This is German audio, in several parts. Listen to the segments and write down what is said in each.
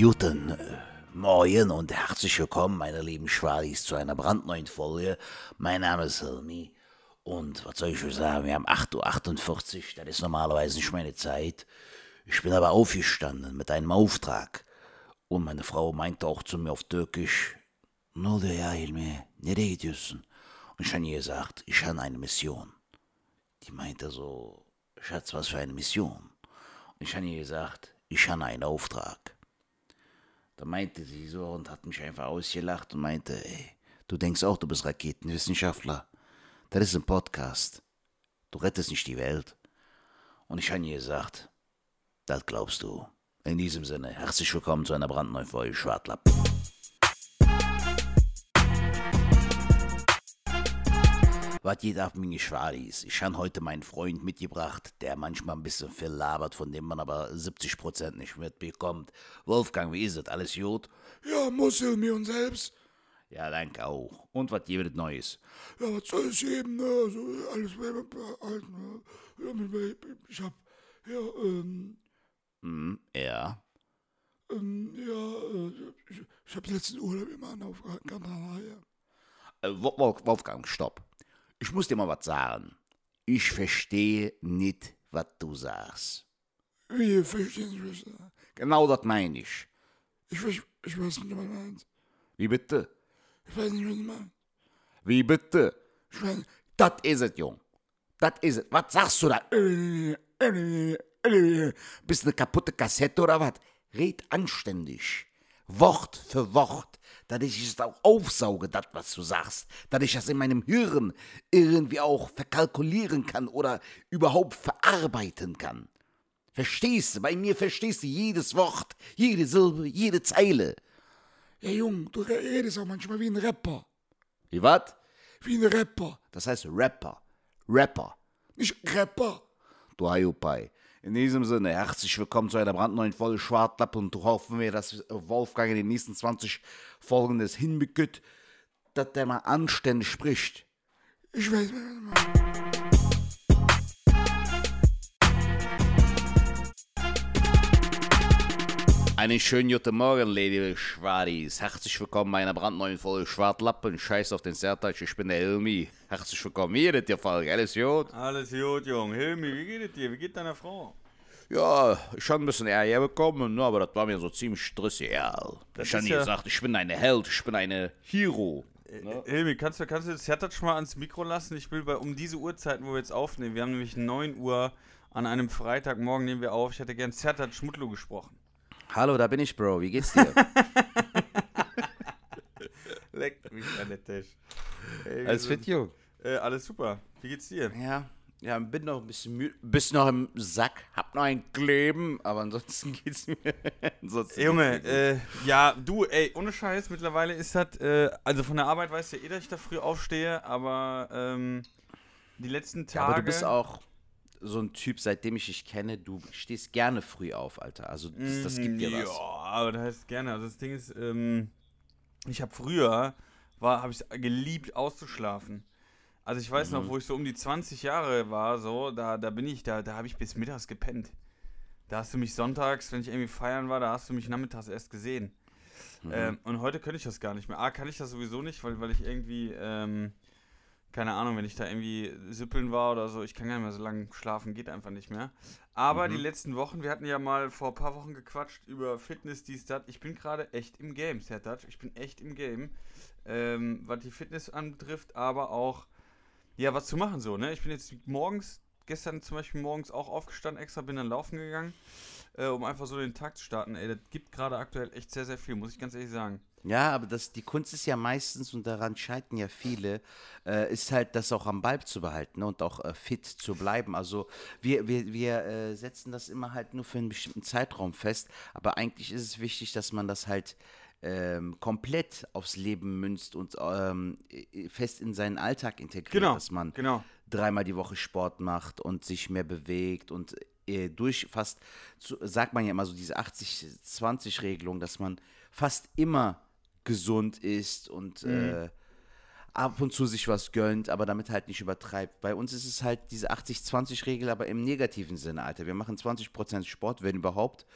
Guten Morgen und herzlich willkommen, meine lieben Schwalis, zu einer brandneuen Folge. Mein Name ist Hilmi und was soll ich euch sagen, wir haben 8.48 Uhr, das ist normalerweise nicht meine Zeit. Ich bin aber aufgestanden mit einem Auftrag und meine Frau meinte auch zu mir auf Türkisch, ne oldu ya Hilmi, nereye gidiyorsun? Und ich habe ihr gesagt, ich habe eine Mission. Die meinte so, Schatz, was für eine Mission? Und ich habe ihr gesagt, ich habe einen Auftrag. Da meinte sie so und hat mich einfach ausgelacht und meinte, ey, du denkst auch, du bist Raketenwissenschaftler. Das ist ein Podcast. Du rettest nicht die Welt. Und ich habe ihr gesagt, das glaubst du. In diesem Sinne, herzlich willkommen zu einer brandneuen Folge Schwartlappen. Was geht ab, meine Schwalis? Ich habe heute meinen Freund mitgebracht, der manchmal ein bisschen viel labert, von dem man aber 70% nicht mitbekommt. Wolfgang, wie ist es? Alles gut? Ja, muss ja mir und selbst. Ja, danke auch. Und was gibt es Neues? Ja, was soll es geben, ne? Also, alles ne? Ich hab, ja, ähm, Hm, ja. ähm, ja, äh, ich, ich hab letzten Urlaub immer auf Gran Canaria. Äh, Wo- Wolf- Wolfgang, stopp. Ich muss dir mal was sagen. Ich verstehe nicht, was du sagst. Wie, verstehen Sie mich? Genau das meine ich. Ich, ich, ich weiß nicht, was du meinst. Wie bitte? Ich weiß nicht, was du meinst. Wie bitte? Ich weiß Das is es, Jung. Das is es. Was sagst du da? Bist eine kaputte Kassette oder was? Red anständig. Wort für Wort. Dass ich es auch aufsauge, das, was du sagst. Dass ich das in meinem Hirn irgendwie auch verkalkulieren kann oder überhaupt verarbeiten kann. Verstehst du? Bei mir verstehst du jedes Wort, jede Silbe, jede Zeile. Ja, Jung, du redest auch manchmal wie ein Rapper. Wie was? Wie ein Rapper. Das heißt Rapper. Rapper. Nicht Rapper. Du Hayupai. In diesem Sinne, herzlich willkommen zu einer brandneuen Folge Schwartlapp und hoffen wir, dass Wolfgang in den nächsten 20 Folgen das hinbekommt, dass der mal anständig spricht. Ich weiß nicht, Einen schönen guten Morgen, Lady Schwadis. Herzlich willkommen bei einer brandneuen Folge Schwartlappen. Scheiß auf den Sertac, ich bin der Hilmi. Herzlich willkommen hier in der Folge. Alles gut? Alles gut, Jung. Hilmi, wie geht es dir? Wie geht deiner Frau? Ja, ich habe ein bisschen Ärger bekommen, ne, aber das war mir so ziemlich stressig. Ja, ich habe ja- gesagt, ich bin eine Held, ich bin eine Hero. Hilmi, kannst du, kannst du das Sertac mal ans Mikro lassen? Ich will bei um diese Uhrzeiten, wo wir jetzt aufnehmen, wir haben nämlich 9 Uhr an einem Freitagmorgen nehmen wir auf. Ich hätte gern Sertac Schmutlo gesprochen. Hallo, da bin ich, Bro. Wie geht's dir? Leck mich an der Tisch. Ey, wir Alles fit, Jung? Äh, alles super. Wie geht's dir? Ja, ja, bin noch ein bisschen müde, bist noch im Sack, hab noch ein Kleben, aber ansonsten geht's mir. ansonsten Junge, geht's mir äh, ja, du, ey, ohne Scheiß, mittlerweile ist das, äh, also von der Arbeit weißt du ja eh, dass ich da früh aufstehe, aber, ähm, die letzten gut. Ja, Tage... aber du bist auch so ein Typ, seitdem ich dich kenne, du stehst gerne früh auf, Alter. Also das, das gibt dir ja, was. aber das heißt gerne. Also das Ding ist, ähm, ich habe früher, war, habe ich geliebt auszuschlafen. Also ich weiß Mhm. noch, wo ich so um die 20 Jahre war, so, da, da bin ich, da, da habe ich bis mittags gepennt. Da hast du mich sonntags, wenn ich irgendwie feiern war, da hast du mich nachmittags erst gesehen. Mhm. Ähm, und heute könnte ich das gar nicht mehr. A, kann ich das sowieso nicht, weil, weil ich irgendwie, ähm, keine Ahnung, wenn ich da irgendwie süppeln war oder so, ich kann gar nicht mehr so lange schlafen, geht einfach nicht mehr. Aber die letzten Wochen, wir hatten ja mal vor ein paar Wochen gequatscht über Fitness, dies, das. Ich bin gerade echt im Game, Sertac. Ich bin echt im Game, ähm, was die Fitness anbetrifft, aber auch, ja, was zu machen so, ne? Ich bin jetzt morgens, gestern zum Beispiel morgens auch aufgestanden, extra bin dann laufen gegangen, äh, um einfach so den Tag zu starten. Ey, das gibt gerade aktuell echt sehr, sehr viel, muss ich ganz ehrlich sagen. Ja, aber das, die Kunst ist ja meistens, und daran scheitern ja viele, äh, ist halt, das auch am Ball zu behalten ne, und auch äh, fit zu bleiben. Also wir, wir, wir äh, setzen das immer halt nur für einen bestimmten Zeitraum fest, aber eigentlich ist es wichtig, dass man das halt ähm, komplett aufs Leben münzt und ähm, fest in seinen Alltag integriert, Genau, dass man genau. Dreimal die Woche Sport macht und sich mehr bewegt und äh, durch fast, sagt man ja immer so diese 80-20-Regelung, dass man fast immer gesund ist und äh, ab und zu sich was gönnt, aber damit halt nicht übertreibt. Bei uns ist es halt diese 80-20-Regel, aber im negativen Sinne, Alter. Wir machen 20% Sport, wenn überhaupt.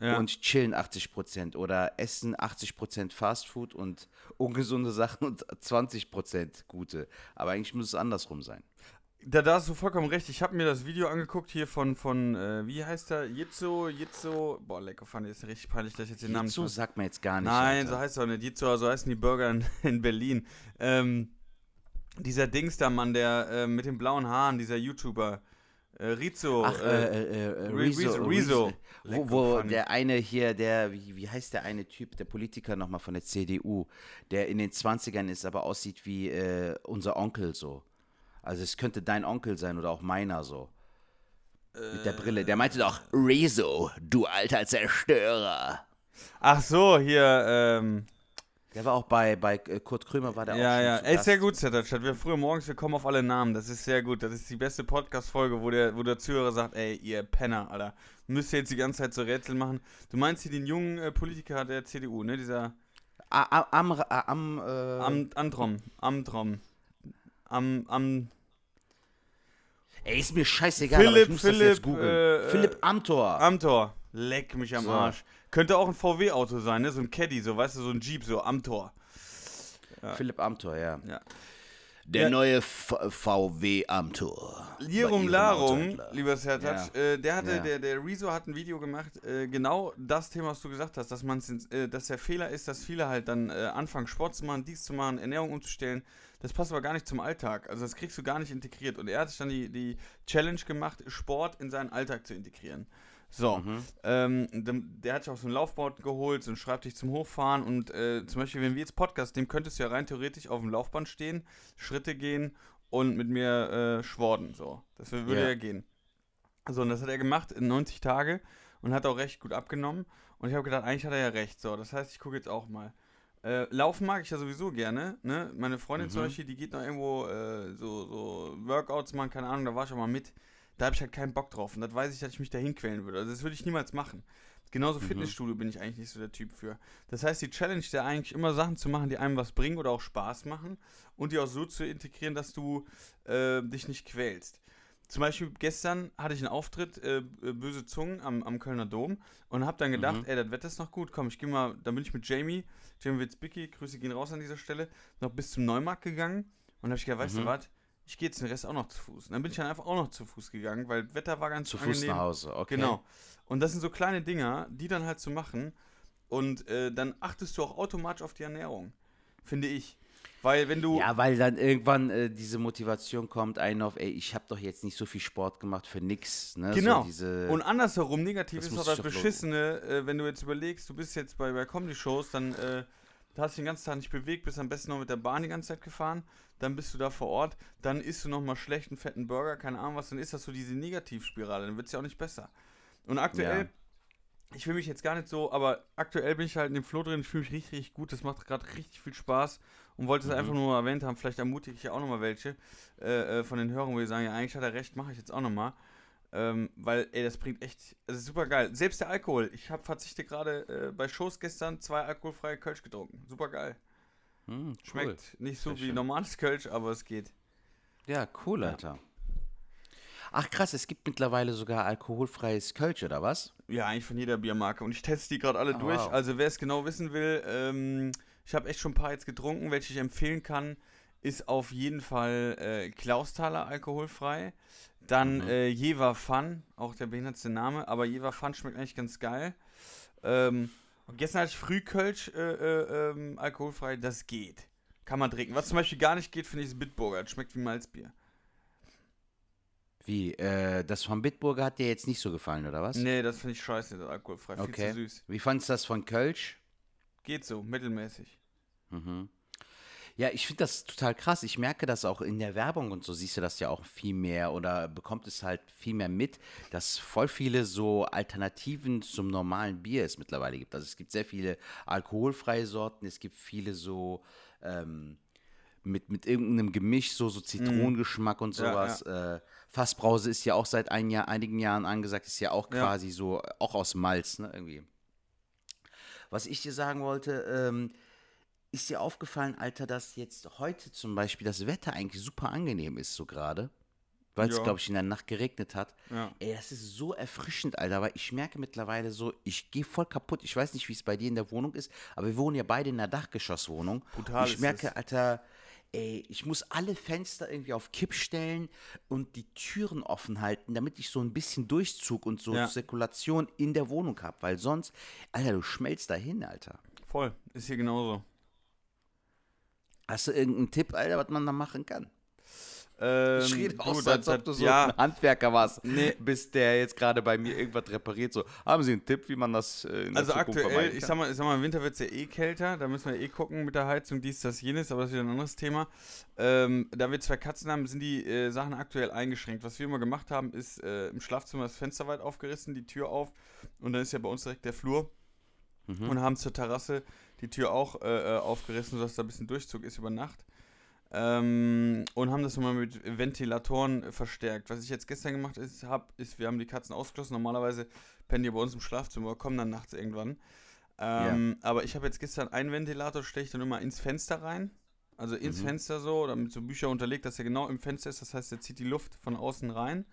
Ja. und chillen 80% oder essen 80% Fastfood und ungesunde Sachen und 20% gute. Aber eigentlich muss es andersrum sein. Da, da hast du vollkommen recht. Ich habe mir das Video angeguckt hier von, von äh, wie heißt der? Jitzo, Jitzo. Boah, lecker fand ich. Ist richtig peinlich, dass ich jetzt den Namen So nicht sagt man jetzt gar nicht. Nein, Alter. so heißt es auch nicht. Jitzo, so heißen die Burger in, in Berlin. Ähm, dieser Dings da, Mann, der äh, mit den blauen Haaren, dieser YouTuber. Äh, Rizzo. Ach, äh, äh, äh, äh, Rezo, Rezo. Rezo. Wo, wo der eine hier, der, wie, wie heißt der eine Typ, der Politiker nochmal von der CDU, der in den 20ern ist, aber aussieht wie unser Onkel so. Also es könnte dein Onkel sein oder auch meiner so. Mit der Brille. Der meinte doch, Rezo, du alter Zerstörer. Ach so, hier, ähm, Der war auch bei, bei äh, Kurt Krömer, war der ja, auch ja. zu Ey, Gast. sehr gut, Zetterstadt. Wir früher morgens, wir kommen auf alle Namen. Das ist sehr gut. Das ist die beste Podcast-Folge, wo der, wo der Zuhörer sagt, ey, ihr Penner, Alter. Müsst ihr jetzt die ganze Zeit so Rätsel machen. Du meinst hier den jungen äh, Politiker der CDU, ne? Dieser Am, a- am, äh, Am, Antrom. Amtrom. Am, am, ey, ist mir scheißegal, aber ich Philipp, muss das Philipp, jetzt googeln. äh, Philipp Amthor. Amtor. Leck mich am So. Arsch. Könnte auch ein VW-Auto sein, ne? So ein Caddy, so, weißt du, so ein Jeep, so Amtor. Philipp Amthor, ja. Ja. Der Ja. neue VW Amthor. Lirum Larum, lieber Sertac, äh, der hatte, Ja. der, der Rezo hat ein Video gemacht, äh, genau das Thema, was du gesagt hast, dass man äh, dass der Fehler ist, dass viele halt dann äh, anfangen, Sport zu machen, dies zu machen, Ernährung umzustellen. Das passt aber gar nicht zum Alltag. Also das kriegst du gar nicht integriert. Und er hat sich dann die, die Challenge gemacht, Sport in seinen Alltag zu integrieren. So, Mhm. ähm, dem- der hat sich auch so ein Laufband geholt, so einen Schreibtisch zum Hochfahren und äh, zum Beispiel, wenn wir jetzt Podcast nehmen, könntest du ja rein theoretisch auf dem Laufband stehen, Schritte gehen und mit mir äh, schworden, so. Das würde Ja. ja gehen. So, und das hat er gemacht in 90 Tage und hat auch recht gut abgenommen und ich habe gedacht, eigentlich hat er ja recht, so. Das heißt, ich gucke jetzt auch mal. Äh, Laufen mag ich ja sowieso gerne, ne? Meine Freundin zum Mhm. Beispiel, die geht noch irgendwo äh, so, so Workouts machen, keine Ahnung, da war ich auch mal mit. Da habe ich halt keinen Bock drauf. Und das weiß ich, dass ich mich da hinquälen würde. Also das würde ich niemals machen. Genauso Mhm. Fitnessstudio bin ich eigentlich nicht so der Typ für. Das heißt, die Challenge der eigentlich immer Sachen zu machen, die einem was bringen oder auch Spaß machen und die auch so zu integrieren, dass du äh, dich nicht quälst. Zum Beispiel gestern hatte ich einen Auftritt, äh, äh, Böse Zungen am, am Kölner Dom und habe dann gedacht, Mhm. ey, das Wetter ist noch gut, komm, ich gehe mal, dann bin ich mit Jamie, Jamie Witzbicki, Grüße gehen raus an dieser Stelle, noch bis zum Neumarkt gegangen und habe ich gedacht, weißt Mhm. du was, ich gehe jetzt den Rest auch noch zu Fuß. Und dann bin ich dann einfach auch noch zu Fuß gegangen, weil das Wetter war ganz Zu angenehm. Fuß nach Hause, okay. Genau. Und das sind so kleine Dinger, die dann halt zu machen und äh, dann achtest du auch automatisch auf die Ernährung, finde ich. Weil wenn du... Ja, weil dann irgendwann äh, diese Motivation kommt, einen auf, ey, ich habe doch jetzt nicht so viel Sport gemacht für nix. Ne? Genau. So diese, Und andersherum, negativ ist doch das doch Beschissene, äh, wenn du jetzt überlegst, du bist jetzt bei, bei Comedy-Shows, dann äh, hast du den ganzen Tag nicht bewegt, bist am besten noch mit der Bahn die ganze Zeit gefahren, dann bist du da vor Ort, dann isst du nochmal schlechten, fetten Burger, keine Ahnung was, dann ist das so diese Negativspirale, dann wird es ja auch nicht besser. Und aktuell, ich will mich jetzt gar nicht so, aber aktuell bin ich halt in dem Flow drin, ich fühle mich richtig, richtig gut, das macht gerade richtig viel Spaß und wollte es Mhm. einfach nur erwähnt haben, vielleicht ermutige ich ja auch nochmal welche äh, äh, von den Hörern, wo die sagen, ja eigentlich hat er recht, mache ich jetzt auch nochmal. Ähm, weil, ey, das bringt echt, ist super geil. Selbst der Alkohol. Ich habe verzichte gerade äh, bei Shows gestern zwei alkoholfreie Kölsch getrunken. Super geil. Hm, cool. Schmeckt nicht so Sehr wie schön. normales Kölsch, aber es geht. Ja, cool, Alter. Ach krass, es gibt mittlerweile sogar alkoholfreies Kölsch, oder was? Ja, eigentlich von jeder Biermarke. Und ich teste die gerade alle Oh, durch. wow. Also wer es genau wissen will, ähm, ich habe echt schon ein paar jetzt getrunken. Welche ich empfehlen kann, ist auf jeden Fall äh, Klausthaler alkoholfrei. Dann Mhm. äh, Jever Fun, auch der behindertste Name, aber Jever Fun schmeckt eigentlich ganz geil. Ähm, und gestern hatte ich Frühkölsch äh, äh, ähm, alkoholfrei, das geht. Kann man trinken. Was zum Beispiel gar nicht geht, finde ich, ist Bitburger. Das schmeckt wie Malzbier. Wie, äh, das von Bitburger hat dir jetzt nicht so gefallen, oder was? Nee, das finde ich scheiße, das alkoholfrei. Viel Okay. zu süß. Wie fandest du das von Kölsch? Geht so, mittelmäßig. Mhm. Ja, ich finde das total krass. Ich merke das auch in der Werbung und so siehst du das ja auch viel mehr oder bekommt es halt viel mehr mit, dass voll viele so Alternativen zum normalen Bier es mittlerweile gibt. Also es gibt sehr viele alkoholfreie Sorten, es gibt viele so ähm, mit, mit irgendeinem Gemisch, so, so Zitronengeschmack und Ja, sowas. Äh, Fassbrause ist ja auch seit ein Jahr, einigen Jahren angesagt, ist ja auch Ja. quasi so, auch aus Malz, ne, irgendwie. Was ich dir sagen wollte, ähm, ist dir aufgefallen, Alter, dass jetzt heute zum Beispiel das Wetter eigentlich super angenehm ist, so gerade? weil es, glaube ich, in der Nacht geregnet hat. Ja. Ey, das ist so erfrischend, Alter, weil ich merke mittlerweile so, ich gehe voll kaputt. Ich weiß nicht, wie es bei dir in der Wohnung ist, aber wir wohnen ja beide in einer Dachgeschosswohnung. Brutal Und ich merke, es. Alter, ey, ich muss alle Fenster irgendwie auf Kipp stellen und die Türen offen halten, damit ich so ein bisschen Durchzug und so Ja. Zirkulation in der Wohnung habe, weil sonst, Alter, du schmelzt dahin, Alter. Voll. Ist hier genauso. Hast du irgendeinen Tipp, Alter, was man da machen kann? Ähm, Ich rede auch als ob du so ja, ein Handwerker warst, Nee. bis der jetzt gerade bei mir irgendwas repariert. So, haben Sie einen Tipp, wie man das äh, in der Also Zukunft aktuell, ich sag mal, ich sag mal, im Winter wird es ja eh kälter, da müssen wir eh gucken mit der Heizung, dies, das, jenes, aber das ist wieder ein anderes Thema. Ähm, da wir zwei Katzen haben, sind die äh, Sachen aktuell eingeschränkt. Was wir immer gemacht haben, ist äh, im Schlafzimmer das Fenster weit aufgerissen, die Tür auf und dann ist ja bei uns direkt der Flur Mhm. und haben zur Terrasse die Tür auch äh, äh, aufgerissen, sodass da ein bisschen Durchzug ist über Nacht. Ähm, und haben das nochmal mit Ventilatoren verstärkt. Was ich jetzt gestern gemacht habe, ist, wir haben die Katzen ausgeschlossen. Normalerweise pennen die bei uns im Schlafzimmer, kommen dann nachts irgendwann. Ähm, Aber ich habe jetzt gestern einen Ventilator, stelle ich dann immer ins Fenster rein. Also ins Mhm. Fenster so, oder mit so Bücher unterlegt, dass er genau im Fenster ist. Das heißt, er zieht die Luft von außen rein.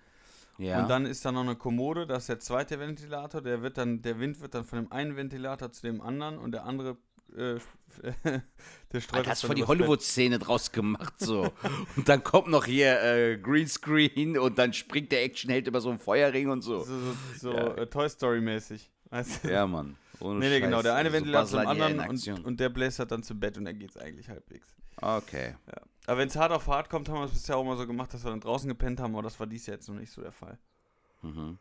ja. Und dann ist da noch eine Kommode, das ist der zweite Ventilator, der wird dann, der Wind wird dann von dem einen Ventilator zu dem anderen und der andere, äh, der streut Alter, hast voll die. Hollywood-Szene draus gemacht, so. und dann kommt noch hier äh, Greenscreen und dann springt der Actionheld über so einen Feuerring und so. So, so, so Ja. äh, Toy Story-mäßig. Weißt du? Ja, Mann. Ohne nee, nee, genau. Der eine also Ventilator Buzz zum anderen und, und der bläst dann zu Bett und dann geht's eigentlich halbwegs. Okay. Ja. Aber wenn es hart auf hart kommt, haben wir es bisher auch mal so gemacht, dass wir dann draußen gepennt haben, aber das war dies Jahr jetzt noch nicht so der Fall. Mhm.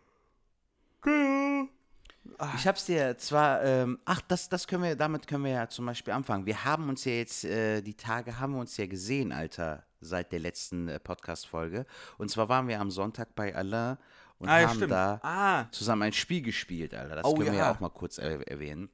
Genau. Ich hab's dir zwar, ähm, ach, das, das können wir, damit können wir ja zum Beispiel anfangen. Wir haben uns ja jetzt, äh, die Tage haben wir uns ja gesehen, Alter, seit der letzten äh, Podcast-Folge. Und zwar waren wir am Sonntag bei Alain und Ah, ja, haben stimmt. da Ah, zusammen ein Spiel gespielt, Alter. Das Oh, können wir ja. ja auch mal kurz er erwähnen.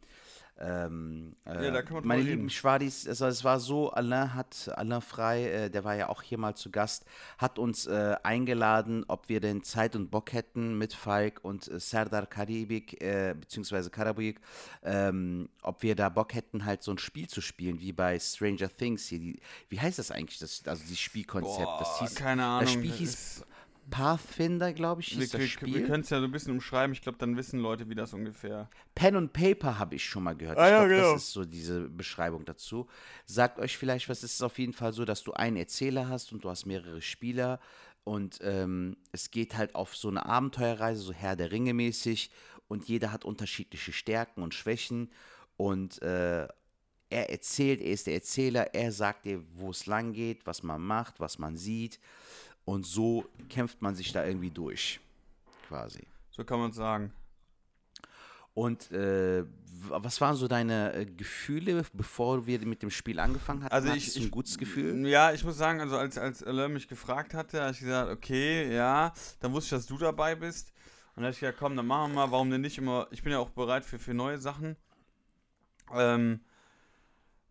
Ähm, äh, Ja, da wir drüber meine lieben Schwadis, also es war so, Alain hat, Alain Frei, äh, der war ja auch hier mal zu Gast, hat uns äh, eingeladen, ob wir denn Zeit und Bock hätten mit Falk und äh, Serdar Karibik, äh, beziehungsweise Karabik, ähm, ob wir da Bock hätten, halt so ein Spiel zu spielen, wie bei Stranger Things hier. Die, wie heißt das eigentlich, das, also dieses Spielkonzept? boah, das hieß, keine Ahnung. das Spiel hieß Pathfinder, glaube ich, hieß wir, das wir, wir können es ja so ein bisschen umschreiben. Ich glaube, dann wissen Leute, wie das ungefähr. Pen and Paper habe ich schon mal gehört. Ah ich ja, glaube, genau. das ist so diese Beschreibung dazu. Sagt euch vielleicht, was ist es auf jeden Fall so, dass du einen Erzähler hast und du hast mehrere Spieler und ähm, es geht halt auf so eine Abenteuerreise, so Herr der Ringe mäßig und jeder hat unterschiedliche Stärken und Schwächen und äh, er erzählt, er ist der Erzähler, er sagt dir, wo es lang geht, was man macht, was man sieht und so kämpft man sich da irgendwie durch, quasi. So kann man es sagen. Und äh, was waren so deine äh, Gefühle, bevor wir mit dem Spiel angefangen hatten? Also ich, ich ein gutes Gefühl? Ja, ich muss sagen, also als, als Alain mich gefragt hatte, habe ich gesagt, okay, ja, dann wusste ich, dass du dabei bist. Und dann habe ich gesagt, komm, dann machen wir mal, warum denn nicht immer, ich bin ja auch bereit für, für neue Sachen. Ähm,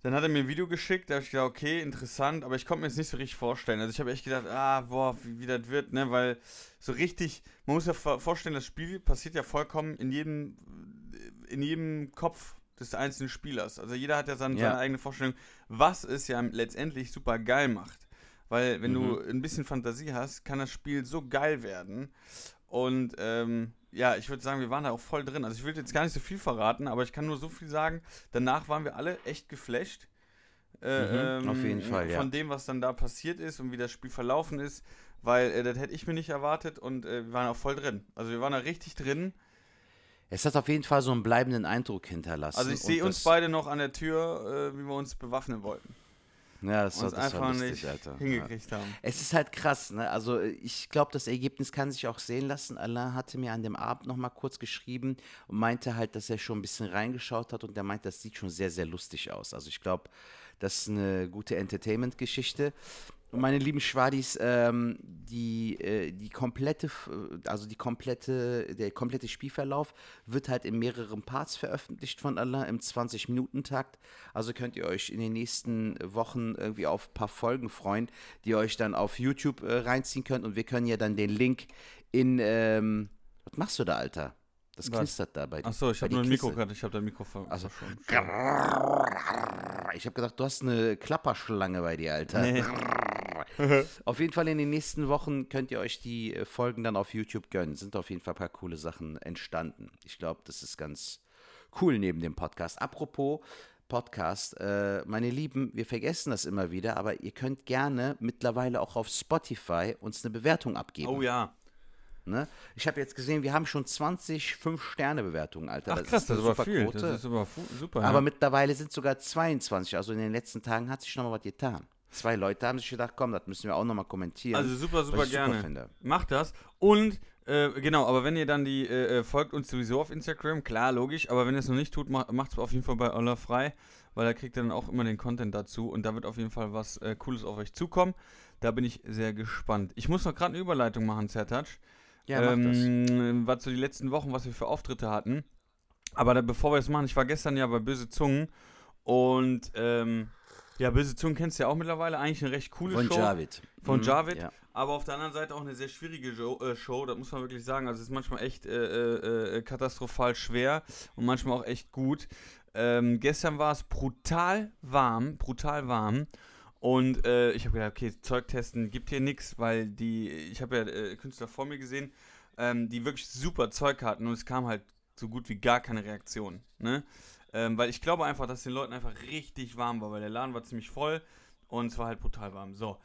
dann hat er mir ein Video geschickt, da habe ich gedacht, okay, interessant, aber ich konnte mir jetzt nicht so richtig vorstellen. Also ich habe echt gedacht, ah, boah, wie, wie das wird, ne, weil so richtig, man muss ja vor- vorstellen, das Spiel passiert ja vollkommen in jedem, in jedem Kopf des einzelnen Spielers. Also jeder hat ja seine, Ja. seine eigene Vorstellung, was es ja letztendlich super geil macht. Weil wenn du Mhm. ein bisschen Fantasie hast, kann das Spiel so geil werden. Und ähm, ja, ich würde sagen, wir waren da auch voll drin. Also ich will jetzt gar nicht so viel verraten, aber ich kann nur so viel sagen. Danach waren wir alle echt geflasht. Äh, Mhm, auf jeden Fall, ja. Von dem, was dann da passiert ist und wie das Spiel verlaufen ist. Weil äh, das hätte ich mir nicht erwartet und äh, wir waren auch voll drin. Also wir waren da richtig drin. Es hat auf jeden Fall so einen bleibenden Eindruck hinterlassen. Also ich sehe uns beide noch an der Tür, äh, wie wir uns bewaffnen wollten. Ja, das, war, das war einfach lustig, nicht Alter. Ja. hingekriegt haben. Es ist halt krass, ne? Also ich glaube, das Ergebnis kann sich auch sehen lassen. Alain hatte mir an dem Abend noch mal kurz geschrieben und meinte halt, dass er schon ein bisschen reingeschaut hat und der meint, das sieht schon sehr, sehr lustig aus. Also ich glaube, das ist eine gute Entertainment-Geschichte. Und meine lieben Schwadis, ähm, die, äh, die komplette, also die komplette, der komplette Spielverlauf wird halt in mehreren Parts veröffentlicht von Allah im 20-Minuten-Takt. Also könnt ihr euch in den nächsten Wochen irgendwie auf ein paar Folgen freuen, die ihr euch dann auf YouTube äh, reinziehen könnt. Und wir können ja dann den Link in, ähm, was machst du da, Alter? Das Was? knistert da bei dir. Achso, ich habe nur ein Mikro gehabt, ich habe dein Mikro ver Also, verschoben. Ich habe gedacht, du hast eine Klapperschlange bei dir, Alter. Nee. auf jeden Fall in den nächsten Wochen könnt ihr euch die äh, Folgen dann auf YouTube gönnen. Sind auf jeden Fall ein paar coole Sachen entstanden. Ich glaube, das ist ganz cool neben dem Podcast. Apropos Podcast, äh, meine Lieben, wir vergessen das immer wieder, aber ihr könnt gerne mittlerweile auch auf Spotify uns eine Bewertung abgeben. Oh ja. Ne? Ich habe jetzt gesehen, wir haben schon 20 5-Sterne-Bewertungen, Alter. Ach krass, das, ist aber super viel. Quote. Das ist aber super. Aber ja. mittlerweile sind sogar 22. Also in den letzten Tagen hat sich noch mal was getan. Zwei Leute haben sich gedacht, komm, das müssen wir auch noch mal kommentieren. Also super, super gerne. finde. Macht das. Und, äh, genau, aber wenn ihr dann die, äh, äh, folgt uns sowieso auf Instagram, klar, logisch, aber wenn ihr es noch nicht tut, macht es auf jeden Fall bei Ola frei, weil da kriegt ihr dann auch immer den Content dazu und da wird auf jeden Fall was äh, Cooles auf euch zukommen. Da bin ich sehr gespannt. Ich muss noch gerade eine Überleitung machen, Zertouch. Ja, ähm, Was so die letzten Wochen, was wir für Auftritte hatten. Aber da, bevor wir das machen, ich war gestern ja bei Böse Zungen und ähm, ja, Böse Zungen kennst du ja auch mittlerweile. Eigentlich eine recht coole Von Show. Javid. Von Mhm, Javid. Ja. Aber auf der anderen Seite auch eine sehr schwierige Show, äh, Show das muss man wirklich sagen. Also es ist manchmal echt äh, äh, katastrophal schwer und manchmal auch echt gut. Ähm, gestern war es brutal warm, brutal warm. Und äh, ich habe gedacht, okay, Zeug testen gibt hier nichts, weil die, ich habe ja äh, Künstler vor mir gesehen, ähm, die wirklich super Zeug hatten und es kam halt so gut wie gar keine Reaktion. Ne? Ähm, weil ich glaube einfach, dass den Leuten einfach richtig warm war, weil der Laden war ziemlich voll und es war halt brutal warm. So.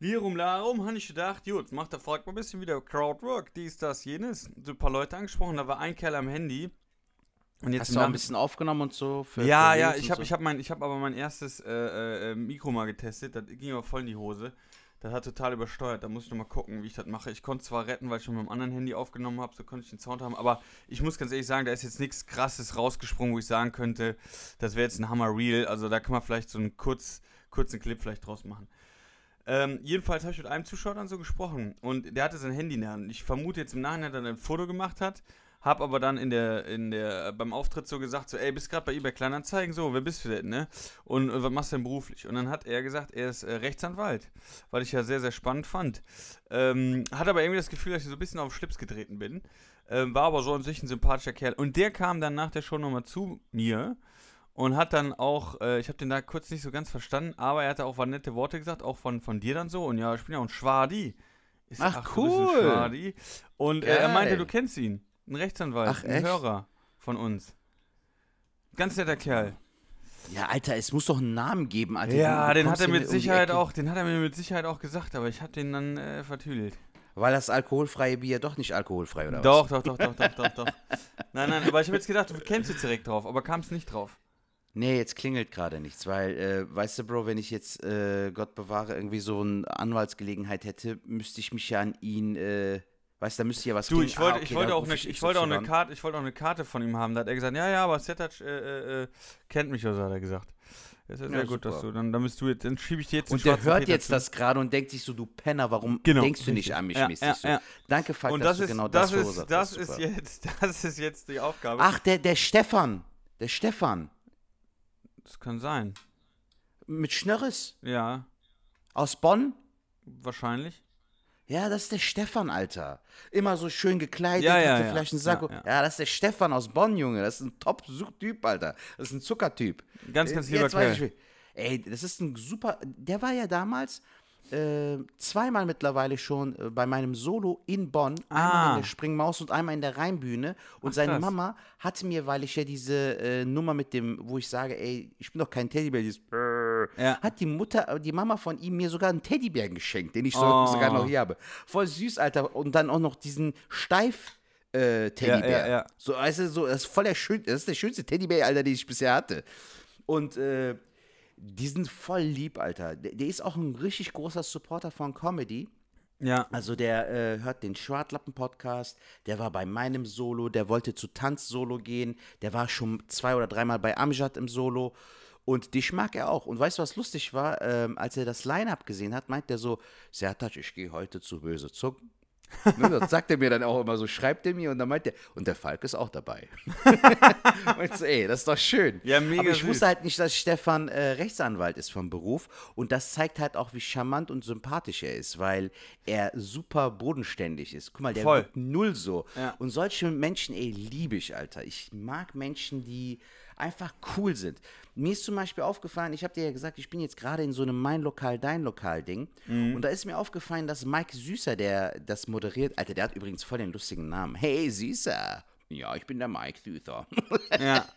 Lirum Larum habe ich gedacht, gut, macht da fragt mal ein bisschen wieder Crowdwork, dies, das, jenes. So ein paar Leute angesprochen, da war ein Kerl am Handy. Und jetzt Hast du auch ein bisschen aufgenommen und so? Für, ja, für ja, ich habe so? ich hab mein, ich hab aber mein erstes äh, äh, äh, Mikro mal getestet, das ging aber voll in die Hose. Das hat total übersteuert, da muss ich noch mal gucken, wie ich das mache. Ich konnte zwar retten, weil ich schon mit dem anderen Handy aufgenommen habe, so konnte ich den Sound haben, aber ich muss ganz ehrlich sagen, da ist jetzt nichts krasses rausgesprungen, wo ich sagen könnte, das wäre jetzt ein Hammer Reel, also da kann man vielleicht so einen kurz, kurzen Clip vielleicht draus machen. Ähm, jedenfalls habe ich mit einem Zuschauer dann so gesprochen und der hatte sein Handy in der Hand. Ich vermute jetzt im Nachhinein, dass er ein Foto gemacht hat, hab aber dann in der, in der, beim Auftritt so gesagt, so, ey, bist gerade bei eBay Kleinanzeigen, so, wer bist du denn, ne? Und äh, was machst du denn beruflich? Und dann hat er gesagt, er ist äh, Rechtsanwalt, weil ich ja sehr, sehr spannend fand. Ähm, hat aber irgendwie das Gefühl, dass ich so ein bisschen auf den Schlips getreten bin. Ähm, war aber so an sich ein sympathischer Kerl. Und der kam dann nach der Show nochmal zu mir und hat dann auch, äh, ich habe den da kurz nicht so ganz verstanden, aber er hatte auch nette Worte gesagt, auch von, von dir dann so. Und ja, ich bin ja auch ein Schwadi. Sag, Ach, ein cool. Schwadi. Und äh, er meinte, du kennst ihn. Ein Rechtsanwalt, Ach, ein echt? Hörer von uns. Ganz netter Kerl. Ja, Alter, es muss doch einen Namen geben, Alter. Ja, den hat er mit um Sicherheit auch, den hat er mir mit Sicherheit auch gesagt, aber ich habe den dann äh, vertüdelt. Weil das alkoholfreie Bier doch nicht alkoholfrei, oder Doch, doch, doch, doch, doch, doch, doch. Nein, nein, aber ich habe jetzt gedacht, du kämst jetzt direkt drauf, aber kamst nicht drauf. Nee, jetzt klingelt gerade nichts, weil, äh, weißt du, Bro, wenn ich jetzt, äh, Gott bewahre, irgendwie so eine Anwaltsgelegenheit hätte, müsste ich mich ja an ihn, äh, weißt du, da müsste ja was Du, ich wollte, Ah, okay, ich wollte auch eine, ich ich wollte auch eine. Karte, ich wollte auch eine Karte von ihm haben. Da hat er gesagt, ja, ja, aber Setach äh, äh, äh, kennt mich oder so, hat er gesagt. Das ist ja sehr gut, dass super. du, dann, dann bist du jetzt, dann schiebe ich dir jetzt Und der hört Peter jetzt zu. das gerade und denkt sich so, du Penner, warum Genau, denkst du nicht an mich Ja, mäßig ja, so? ja. Danke, Falk, Und dass das du ist, genau das, das, ist, das hast. ist jetzt, das ist jetzt die Aufgabe. Ach, der, der Stefan, der Stefan, Das kann sein. mit Schnörres Ja, aus Bonn. wahrscheinlich. Ja, das ist der Stefan, Alter. Immer so schön gekleidet, Ja, ja, hatte ja. vielleicht einen Sakko. Ja, Ja, das ist der Stefan aus Bonn, Junge. Das ist ein Top-Typ, Alter. Das ist ein Zuckertyp. Ganz, ganz lieber Kerl. Ey, das ist ein super. Der war ja damals äh, zweimal mittlerweile schon äh, bei meinem Solo in Bonn. Einmal Ah. in der Springmaus und einmal in der Rheinbühne. Und seine krass. Mama hat mir, weil ich ja diese äh, Nummer mit dem, wo ich sage, ey, ich bin doch kein Teddybär, dieses Ja. hat die Mutter, äh, die Mama von ihm mir sogar einen Teddybär geschenkt, den ich so, Oh. sogar noch hier habe. Voll süß, Alter. Und dann auch noch diesen Steif. Äh, Teddybär. Ja, ja, ja. So, weißt du, so, das ist voll der schön, das ist der schönste Teddybär, Alter, den ich bisher hatte. Und äh, die sind voll lieb, Alter. Der, der ist auch ein richtig großer Supporter von Comedy. Ja. Also der äh, hört den Schwartlappen-Podcast, der war bei meinem Solo, der wollte zu Tanz-Solo gehen, der war schon zwei oder dreimal bei Amjad im Solo. Und dich mag er auch. Und weißt du, was lustig war? Ähm, als er das Line-Up gesehen hat, meint er so, Sertac, ich gehe heute zu Böse Zungen. Ne, das sagt er mir dann auch immer so, schreibt er mir und dann meint er, und der Falk ist auch dabei. Meinst du, ey, das ist doch schön. Ja, mega Aber ich süß. wusste halt nicht, dass Stefan äh, Rechtsanwalt ist vom Beruf. Und das zeigt halt auch, wie charmant und sympathisch er ist, weil er super bodenständig ist. Guck mal, der Voll. null so. Ja. Und solche Menschen, ey, liebe ich, Alter. Ich mag Menschen, die einfach cool sind. Mir ist zum Beispiel aufgefallen, ich habe dir ja gesagt, ich bin jetzt gerade in so einem Mein Lokal, Dein Lokal-Ding. Mhm. Und da ist mir aufgefallen, dass Mike Süßer, der das moderiert, Alter, der hat übrigens voll den lustigen Namen. Hey Süßer. Ja, ich bin der Mike Süßer. Ja.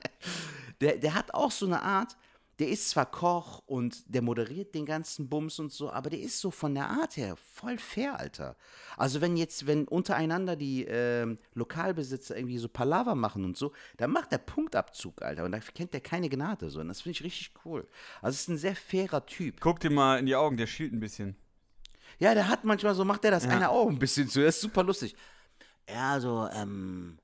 Der, der hat auch so eine Art, der ist zwar Koch und der moderiert den ganzen Bums und so, aber der ist so von der Art her voll fair, Alter. Also wenn jetzt, wenn untereinander die ähm, Lokalbesitzer irgendwie so Palaver machen und so, dann macht der Punktabzug, Alter. Und da kennt der keine Gnade so. Und das finde ich richtig cool. Also es ist ein sehr fairer Typ. Guck dir mal in die Augen, der schielt ein bisschen. Ja, der hat manchmal so, macht der das eine Auge ein bisschen zu. Das ist super lustig. Ja, also, ähm,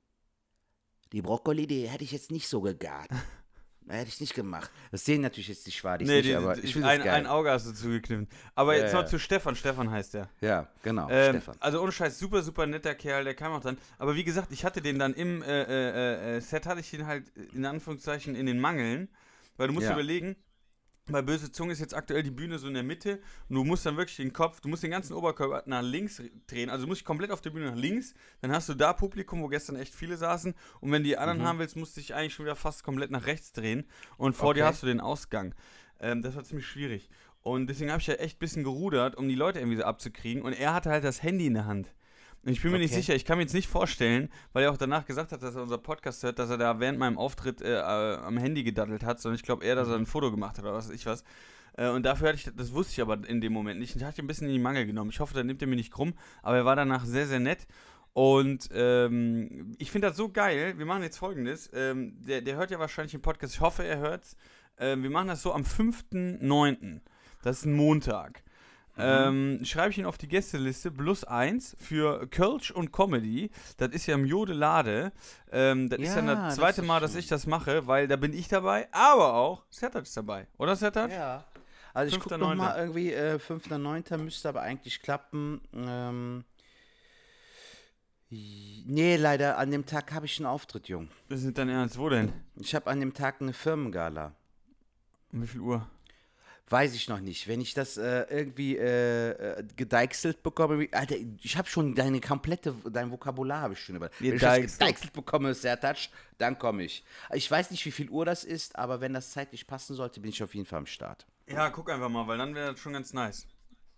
die Brokkoli, die hätte ich jetzt nicht so gegart. Hätte ich nicht gemacht. Das sehen natürlich jetzt die Schwadis Nee, nicht, die, aber ich finde ein, geil. ein Auge hast du zugekniffen. Aber jetzt Ja, noch ja. zu Stefan. Stefan heißt der. ja, genau, Ähm, Stefan. also ohne Scheiß, super, super netter Kerl, der kam auch dann. Aber wie gesagt, ich hatte den dann im äh, äh, äh, Set, hatte ich den halt in Anführungszeichen in den Mangeln. Weil du musst Ja. überlegen, bei Böse Zunge ist jetzt aktuell die Bühne so in der Mitte und du musst dann wirklich den Kopf, du musst den ganzen Oberkörper nach links drehen. Also du musst dich komplett auf der Bühne nach links, dann hast du da Publikum, wo gestern echt viele saßen. Und wenn die anderen Mhm. haben willst, musst du dich eigentlich schon wieder fast komplett nach rechts drehen. Und vor dir Okay. hast du den Ausgang. Ähm, das war ziemlich schwierig. Und deswegen habe ich ja echt ein bisschen gerudert, um die Leute irgendwie so abzukriegen. Und er hatte halt das Handy in der Hand. Und ich bin mir nicht Okay. sicher, ich kann mir jetzt nicht vorstellen, weil er auch danach gesagt hat, dass er unser Podcast hört, dass er da während meinem Auftritt äh, äh, am Handy gedaddelt hat, sondern ich glaube eher, dass er ein Foto gemacht hat oder was weiß ich was. Äh, und dafür hatte ich, das wusste ich aber in dem Moment nicht. Ich hatte ihn ein bisschen in die Mangel genommen. Ich hoffe, da nimmt er mir nicht krumm, aber er war danach sehr, sehr nett. Und ähm, ich finde das so geil. Wir machen jetzt folgendes. Ähm, der, der hört ja wahrscheinlich den Podcast. Ich hoffe, er hört's. Ähm, wir machen das so am 5.9. Das ist ein Montag. Ähm, schreibe ich ihn auf die Gästeliste plus eins für Kölsch und Comedy. Das ist ja im Jodelade. Ähm, das ist Ja, das das zweite ist Mal, dass schön. ich das mache, weil da bin ich dabei, aber auch Sertac ist dabei. Oder Sertac? Ja. Also ich gucke 5.9.. nochmal irgendwie, äh, 5.9. müsste aber eigentlich klappen. Ähm, nee, leider, an dem Tag habe ich einen Auftritt, Jung. Das ist nicht dein Ernst. Wo denn? Ich habe an dem Tag eine Firmengala. Um wie viel Uhr? Weiß ich noch nicht. Wenn ich das äh, irgendwie äh, äh, gedeichselt bekomme, Alter, ich habe schon deine komplette, dein Vokabular habe ich schon über. Wenn ich das Gedeichselt. bekomme, Sertac, dann komme ich. Ich weiß nicht, wie viel Uhr das ist, aber wenn das zeitlich passen sollte, bin ich auf jeden Fall am Start. Ja, guck einfach mal, weil dann wäre das schon ganz nice.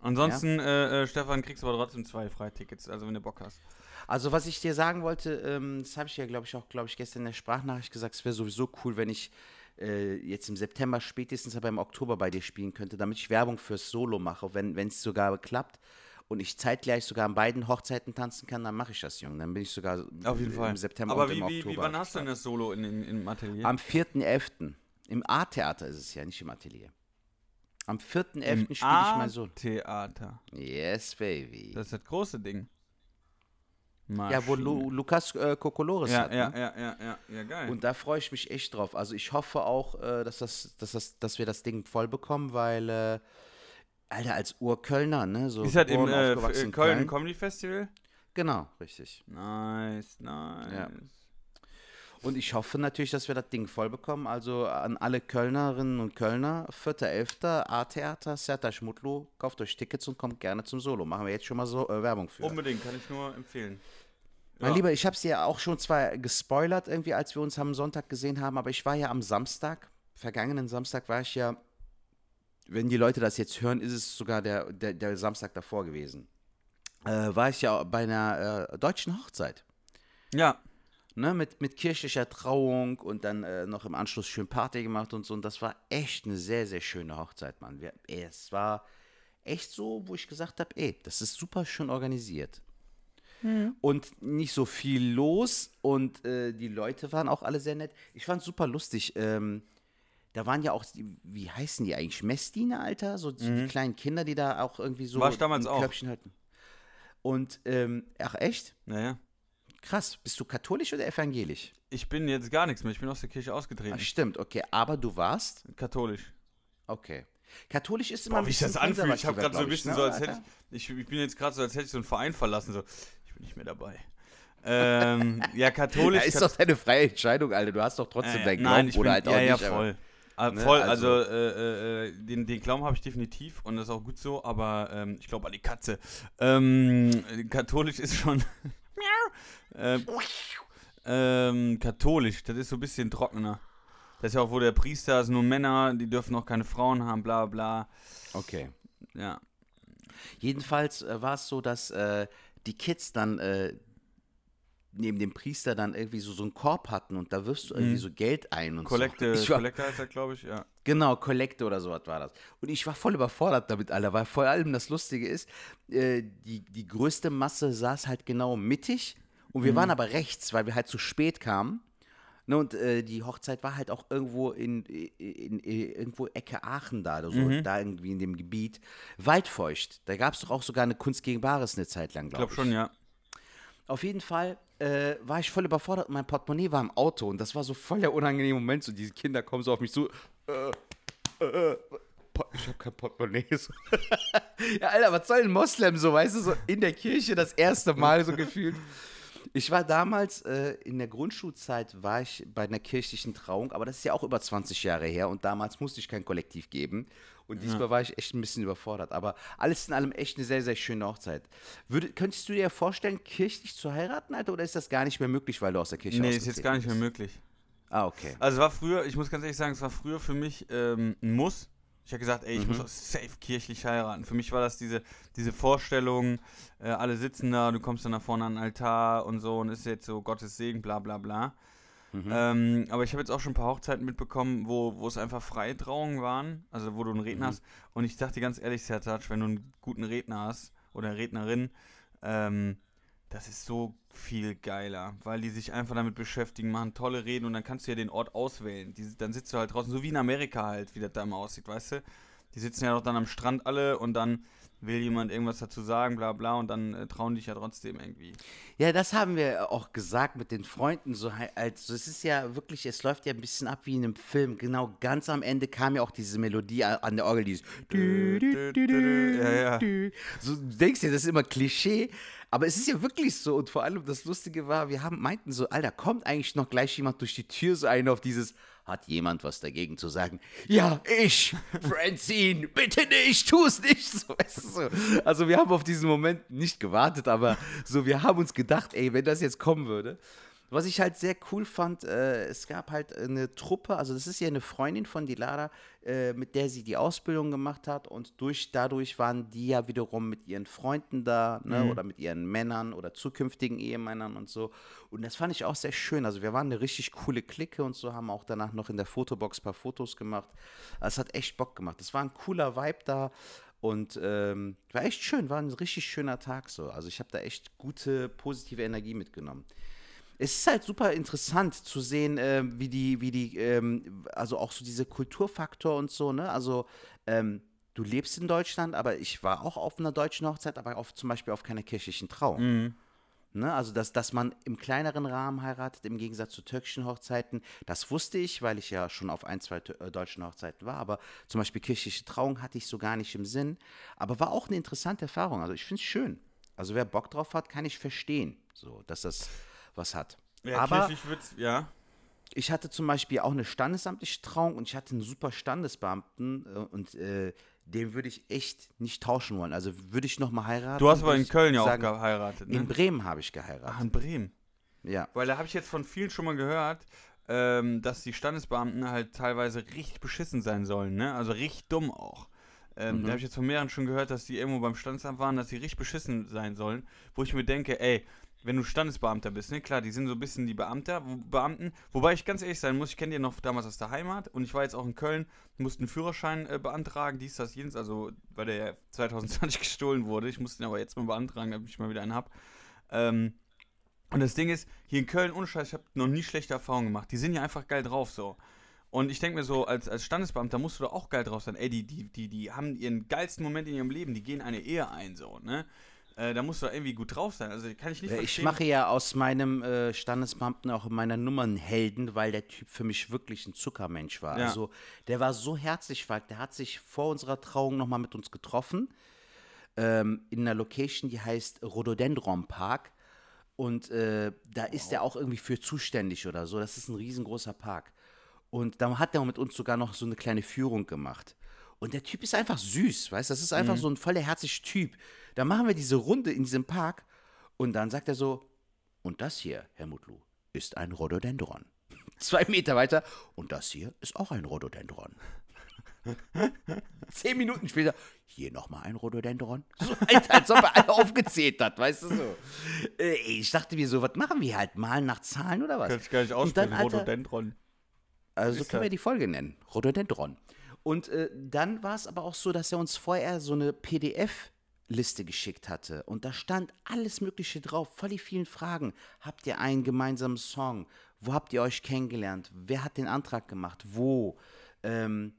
Ansonsten, äh, äh, Stefan, kriegst du aber trotzdem zwei Freitickets, also wenn du Bock hast. Also was ich dir sagen wollte, ähm, das habe ich ja, glaube ich, auch, glaube ich, gestern in der Sprachnachricht gesagt, es wäre sowieso cool, wenn ich äh, jetzt im September spätestens aber im Oktober bei dir spielen könnte, damit ich Werbung fürs Solo mache, wenn es sogar klappt und ich zeitgleich sogar an beiden Hochzeiten tanzen kann, dann mache ich das, Junge. Dann bin ich sogar Auf jeden im Fall. September aber und wie, im Oktober. wie, wann hast du denn das Solo in, in, im Atelier? Am 4.11. Im A-Theater ist es ja, nicht im Atelier. Am 4.11. Im spiele ich mein Solo. Theater. Yes, baby. Das ist das große Ding. Ja, wo Lu Maschine. Lukas äh, Kokolores ja, hat. ja, ne? ja, ja, ja, ja, geil. Und da freue ich mich echt drauf. Also ich hoffe auch, äh, dass, das, dass, das, dass wir das Ding voll bekommen, weil, äh, Alter, als Urkölner, ne? So ist das im äh, in Köln Comedy Festival? Genau, richtig. Nice, nice. Ja. Und ich hoffe natürlich, dass wir das Ding voll bekommen. Also an alle Kölnerinnen und Kölner, 4.11. A-Theater, Serta Schmutlu, kauft euch Tickets und kommt gerne zum Solo. Machen wir jetzt schon mal so äh, Werbung für. Unbedingt, kann ich nur empfehlen. Mein Ja. Lieber, ich habe es ja auch schon zwar gespoilert, irgendwie, als wir uns am Sonntag gesehen haben, aber ich war ja am Samstag, vergangenen Samstag war ich ja, wenn die Leute das jetzt hören, ist es sogar der, der, der Samstag davor gewesen. Äh, war ich ja bei einer äh, deutschen Hochzeit. Ja, Ne, mit, mit kirchlicher Trauung und dann äh, noch im Anschluss schön Party gemacht und so. Und das war echt eine sehr, sehr schöne Hochzeit, Mann. Wir, ey, es war echt so, wo ich gesagt habe, ey, das ist super schön organisiert. Und nicht so viel los und äh, die Leute waren auch alle sehr nett. Ich fand es super lustig. Ähm, da waren ja auch, die, wie heißen die eigentlich? Messdiener, Alter? So, so die kleinen Kinder, die da auch irgendwie so War ich damals ein auch. Körbchen halten. Und, ähm, ach echt? naja. Krass. Bist du katholisch oder evangelisch? Ich bin jetzt gar nichts mehr, ich bin aus der Kirche Ach, ausgetreten. stimmt, okay. Aber du warst? Katholisch. Okay. Katholisch ist immer Boah, wie ich das anfühle. Ich habe gerade so ein ich, bisschen ne, so, als hätte ich, ich. Ich bin jetzt gerade so, als hätte ich so einen Verein verlassen. So, ich bin nicht mehr dabei. ähm, ja, Ja, katholisch. ist doch deine freie Entscheidung, Alter. Du hast doch trotzdem Äh, deinen nein, Glauben ich bin, oder halt auch ja, ja, nicht. aber- voll. Ah, Ne, voll, also- also, äh, äh, den, den Glauben habe ich definitiv und das ist auch gut so, aber ähm, ich glaube an die Katze. Ähm, katholisch ist schon. Ähm, ähm, katholisch, das ist so ein bisschen trockener. Das ist ja auch, wo der Priester ist, nur Männer, die dürfen auch keine Frauen haben, bla bla. Okay. Ja. Jedenfalls äh, war es so, dass äh, die Kids dann äh, neben dem Priester dann irgendwie so, so einen Korb hatten und da wirfst du irgendwie Mhm. so Geld ein und Kollekte, so. Kollekte heißt das, glaube ich, ja. Genau, Kollekte oder sowas war das. Und ich war voll überfordert damit, Alter, weil vor allem das Lustige ist, äh, die, die größte Masse saß halt genau mittig und wir waren aber rechts, weil wir halt zu spät kamen. Ne, und äh, die Hochzeit war halt auch irgendwo in, in, in, irgendwo Ecke Aachen da, oder so, da irgendwie in dem Gebiet. Waldfeucht. Da gab es doch auch sogar eine Kunst gegen Bares eine Zeit lang, Ich glaube glaube schon, ja. auf jeden Fall äh, war ich voll überfordert und mein Portemonnaie war im Auto und das war so voll der unangenehme Moment. So, diese Kinder kommen so auf mich zu. Äh, äh, äh, ich hab kein Portemonnaie. So. ja, Alter, was soll ein Moslem so, weißt du, so in der Kirche das erste Mal so gefühlt. Ich war damals äh, in der Grundschulzeit war ich bei einer kirchlichen Trauung, aber das ist ja auch über 20 Jahre her und damals musste ich kein Kollektiv geben und diesmal war ich echt ein bisschen überfordert, aber alles in allem echt eine sehr sehr schöne Hochzeit. Würde, könntest du dir vorstellen, kirchlich zu heiraten, Alter, oder ist das gar nicht mehr möglich, weil du aus der Kirche Nee, ist jetzt gar nicht mehr möglich. Ah, okay. Also es war früher, ich muss ganz ehrlich sagen, es war früher für mich ähm, ein Muss. Ich habe gesagt, ey, ich muss auch safe kirchlich heiraten. Für mich war das diese, diese Vorstellung, äh, alle sitzen da, du kommst dann nach vorne an den Altar und so und ist jetzt so Gottes Segen, bla bla bla. Ähm, aber ich habe jetzt auch schon ein paar Hochzeiten mitbekommen, wo, wo es einfach freie Trauungen waren, also wo du einen Redner hast. Und ich dachte ganz ehrlich, Sertac, wenn du einen guten Redner hast oder eine Rednerin, ähm, das ist so viel geiler, weil die sich einfach damit beschäftigen, machen tolle Reden und dann kannst du ja den Ort auswählen. Die, dann sitzt du halt draußen, so wie in Amerika halt, wie das da immer aussieht, weißt du? Die sitzen ja doch dann am Strand alle und dann will jemand irgendwas dazu sagen, bla bla, und dann äh, trauen dich ja trotzdem irgendwie. Ja, das haben wir auch gesagt mit den Freunden. So, also es ist ja wirklich, es läuft ja ein bisschen ab wie in einem Film. Genau, ganz am Ende kam ja auch diese Melodie an der Orgel, dieses dü. Ja, ja. So, du denkst dir, das ist immer Klischee, aber es ist ja wirklich so. Und vor allem das Lustige war, wir haben, meinten so, Alter, kommt eigentlich noch gleich jemand durch die Tür so ein auf dieses, hat jemand was dagegen zu sagen? Ja, ich, Francine, bitte nicht, tu es nicht. So, so. Also wir haben auf diesen Moment nicht gewartet, aber so, wir haben uns gedacht, ey, wenn das jetzt kommen würde. Was ich halt sehr cool fand, äh, es gab halt eine Truppe, also das ist ja eine Freundin von Dilara, äh, mit der sie die Ausbildung gemacht hat und durch, dadurch waren die ja wiederum mit ihren Freunden da ne, oder mit ihren Männern oder zukünftigen Ehemännern und so. Und das fand ich auch sehr schön. Also wir waren eine richtig coole Clique und so, haben auch danach noch in der Fotobox ein paar Fotos gemacht. Also Es hat echt Bock gemacht. Es war ein cooler Vibe da. Und ähm, war echt schön, war ein richtig schöner Tag so. Also ich habe da echt gute, positive Energie mitgenommen es ist halt super interessant zu sehen, äh, wie die, wie die, ähm, also auch so diese Kulturfaktor und so, ne? Also ähm, du lebst in Deutschland, aber ich war auch auf einer deutschen Hochzeit, aber auf, zum Beispiel auf keiner kirchlichen Trauung. Ne? Also, dass, dass man im kleineren Rahmen heiratet, im Gegensatz zu türkischen Hochzeiten, das wusste ich, weil ich ja schon auf ein, zwei äh, deutschen Hochzeiten war. Aber zum Beispiel kirchliche Trauung hatte ich so gar nicht im Sinn. Aber war auch eine interessante Erfahrung. Also, ich finde es schön. Also, wer Bock drauf hat, kann ich verstehen, so, dass das was hat. Ja, Aber ja. ich hatte zum Beispiel auch eine standesamtliche Trauung und ich hatte einen super Standesbeamten äh, und äh, den würde ich echt nicht tauschen wollen. Also würde ich noch mal heiraten. Du hast aber in Köln ja auch geheiratet, ne? In Bremen habe ich Ach, geheiratet. in Bremen. Ja. Weil da habe ich jetzt von vielen schon mal gehört, ähm, dass die Standesbeamten halt teilweise richtig beschissen sein sollen, ne? Also richtig dumm auch. Ähm, Da habe ich jetzt von mehreren schon gehört, dass die irgendwo beim Standesamt waren, dass die richtig beschissen sein sollen. Wo ich mir denke, ey, wenn du Standesbeamter bist, ne, klar, die sind so ein bisschen die Beamter, Beamten. Wobei ich ganz ehrlich sein muss, ich kenne die noch damals aus der Heimat und ich war jetzt auch in Köln, musste einen Führerschein äh, beantragen, dies, das, jenes, also weil der ja 2020 gestohlen wurde. Ich musste ihn aber jetzt mal beantragen, damit ich mal wieder einen hab. Ähm, und das Ding ist, hier in Köln, ohne Scheiß, ich habe noch nie schlechte Erfahrungen gemacht. Die sind ja einfach geil drauf so. Und ich denke mir so, als, als Standesbeamter musst du da auch geil drauf sein. Ey, die, die, die, die haben ihren geilsten Moment in ihrem Leben, die gehen eine Ehe ein, so, ne? Äh, da musst du irgendwie gut drauf sein. Also kann ich nicht Äh, Ich verstehen. mache ja aus meinem äh, Standesbeamten auch meiner Nummern Helden, weil der Typ für mich wirklich ein Zuckermensch war. Ja. Also der war so herzlich. Der hat sich vor unserer Trauung nochmal mit uns getroffen. Ähm, in einer Location, die heißt Rhododendron Park. Und äh, da ist er auch irgendwie für zuständig oder so. Das ist ein riesengroßer Park. Und da hat er mit uns sogar noch so eine kleine Führung gemacht. Und der Typ ist einfach süß, weißt du? Das ist einfach so ein voller herzlicher Typ. Da machen wir diese Runde in diesem Park und dann sagt er so, und das hier, Herr Mutlu, ist ein Rhododendron. Zwei Meter weiter. Und das hier ist auch ein Rhododendron. Zehn Minuten später, hier nochmal ein Rhododendron. So, als, als ob er alle aufgezählt hat, weißt du so. Äh, ich dachte mir so, was machen wir halt? Malen nach Zahlen oder was? Kann ich gar nicht Und dann, aussprechen. Alter, Rhododendron. also so können wir die Folge nennen. Rhododendron. Und äh, dann war es aber auch so, dass er uns vorher so eine PDF-Liste geschickt hatte. Und da stand alles Mögliche drauf, voll die vielen Fragen. Habt ihr einen gemeinsamen Song? Wo habt ihr euch kennengelernt? Wer hat den Antrag gemacht? Wo? Ähm,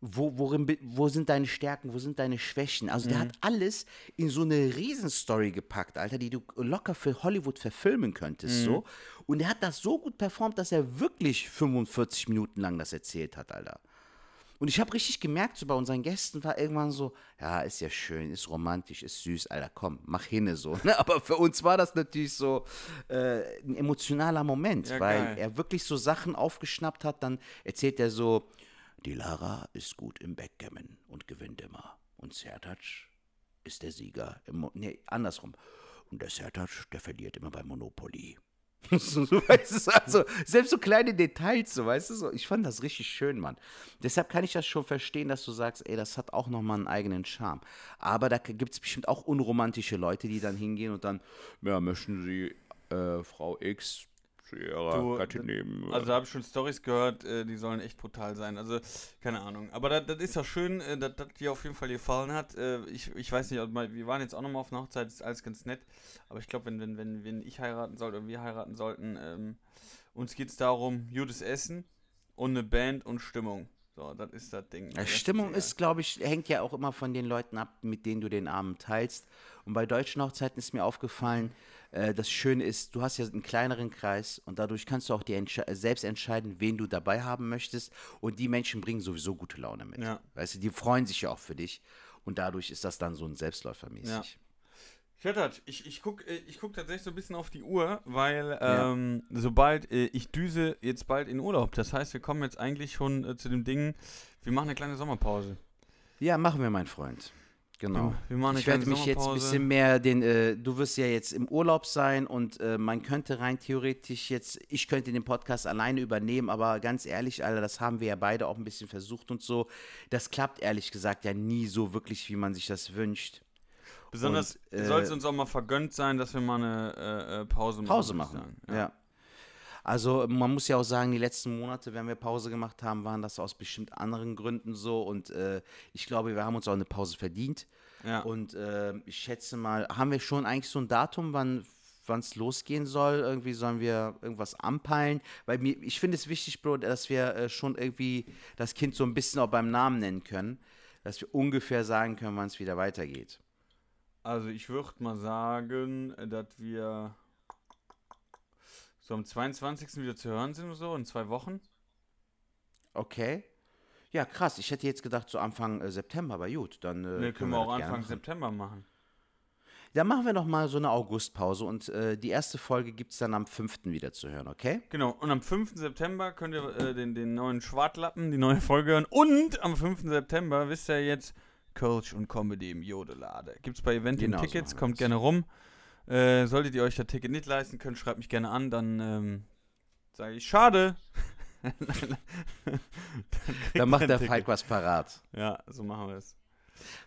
wo, worin, wo sind deine Stärken, wo sind deine Schwächen? Also der hat alles in so eine Riesenstory gepackt, Alter, die du locker für Hollywood verfilmen könntest, so. Und er hat das so gut performt, dass er wirklich 45 Minuten lang das erzählt hat, Alter. Und ich habe richtig gemerkt, so bei unseren Gästen war irgendwann so, ja, ist ja schön, ist romantisch, ist süß, Alter, komm, mach hinne so. Ne? Aber für uns war das natürlich so äh, ein emotionaler Moment, Ja, weil geil. er wirklich so Sachen aufgeschnappt hat. Dann erzählt er so, die Lara ist gut im Backgammon und gewinnt immer. Und Sertac ist der Sieger. Im nee, andersrum. Und der Sertac, der verliert immer bei Monopoly. weißt du, also, selbst so kleine Details, so, weißt du, so, ich fand das richtig schön, Mann. Deshalb kann ich das schon verstehen, dass du sagst, ey, das hat auch nochmal einen eigenen Charme. Aber da gibt es bestimmt auch unromantische Leute, die dann hingehen und dann, ja, möchten sie äh, Frau X ihrer Du, Gattin nehmen? Also da habe ich schon Stories gehört, äh, die sollen echt brutal sein. Also, keine Ahnung. Aber das, das ist ja schön, äh, dass das dir auf jeden Fall gefallen hat. Äh, ich, ich weiß nicht, ob mal, wir waren jetzt auch nochmal auf einer Hochzeit, ist alles ganz nett. Aber ich glaube, wenn, wenn, wenn, wenn ich heiraten sollte oder wir heiraten sollten, ähm, uns geht es darum, gutes Essen und eine Band und Stimmung. So, das ist das Ding. Ja, Stimmung ist, glaube ich, hängt ja auch immer von den Leuten ab, mit denen du den Abend teilst. Und bei deutschen Hochzeiten ist mir aufgefallen, äh, das Schöne ist, du hast ja einen kleineren Kreis und dadurch kannst du auch dir entsche- selbst entscheiden, wen du dabei haben möchtest. Und die Menschen bringen sowieso gute Laune mit. Ja. Weißt du, die freuen sich ja auch für dich. Und dadurch ist das dann so ein Selbstläufer mäßig. Ja. Schettert, ich, ich gucke äh, ich guck tatsächlich so ein bisschen auf die Uhr, weil Ja. ähm, sobald äh, ich düse jetzt bald in Urlaub. Das heißt, wir kommen jetzt eigentlich schon äh, zu dem Ding, wir machen eine kleine Sommerpause. Ja, machen wir, mein Freund. Genau. Wir, wir Ich werde mich jetzt ein bisschen mehr den, äh, du wirst ja jetzt im Urlaub sein und äh, man könnte rein theoretisch jetzt, ich könnte den Podcast alleine übernehmen, aber ganz ehrlich, Alter, das haben wir ja beide auch ein bisschen versucht und so. Das klappt ehrlich gesagt ja nie so wirklich, wie man sich das wünscht. Besonders äh, soll es uns auch mal vergönnt sein, dass wir mal eine äh, äh, Pause machen. Pause machen. sagen. Ja. Also man muss ja auch sagen, die letzten Monate, wenn wir Pause gemacht haben, waren das aus bestimmt anderen Gründen so und äh, ich glaube, wir haben uns auch eine Pause verdient. Ja. Und äh, ich schätze mal, haben wir schon eigentlich so ein Datum, wann es losgehen soll? Irgendwie sollen wir irgendwas anpeilen? Weil mir, ich finde es wichtig, Bro, dass wir äh, schon irgendwie das Kind so ein bisschen auch beim Namen nennen können. Dass wir ungefähr sagen können, wann es wieder weitergeht. Also ich würde mal sagen, äh, dass wir so am 22. wieder zu hören sind oder so, in zwei Wochen. Okay. Ja, krass. Ich hätte jetzt gedacht, so Anfang äh, September, aber gut, dann äh, Ne, können wir auch Anfang. September machen. Dann machen wir noch mal so eine Augustpause und äh, die erste Folge gibt es dann am 5. wieder zu hören, okay? Genau, und am 5. September könnt ihr äh, den, den neuen Schwartlappen, die neue Folge hören. Und am 5. September wisst ihr jetzt Coach und Comedy im Jodelade. Gibt's bei Eventim Genau so Tickets, wir kommt gerne rum. Äh, solltet ihr euch das Ticket nicht leisten können, schreibt mich gerne an, dann ähm, sage ich schade. dann, Dann macht der. Falk was parat. Ja, so machen wir es.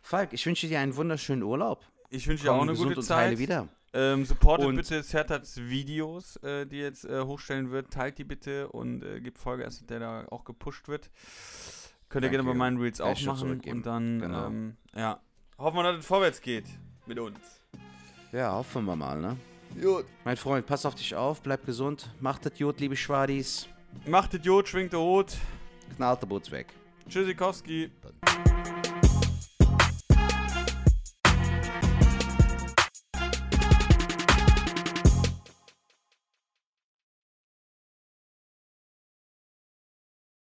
Falk, ich wünsche dir einen wunderschönen Urlaub. Ich wünsche dir auch eine gute Zeit. wieder. Ähm, supportet Und- bitte Sertats Videos, äh, die jetzt äh, hochstellen wird. Teilt die bitte und äh, gebt Vollgas, dass der da auch gepusht wird. Könnt ihr gerne bei meinen Reels auch machen. Und dann, Genau. ähm, ja, hoffen wir, dass es vorwärts geht mit uns. Ja, hoffen wir mal, ne? Gut. Mein Freund, pass auf dich auf, bleib gesund, macht das Jod, liebe Schwadis, Macht Idiot, schwingt der Hut. knallt der Boots weg. Tschüssikowski. Dann.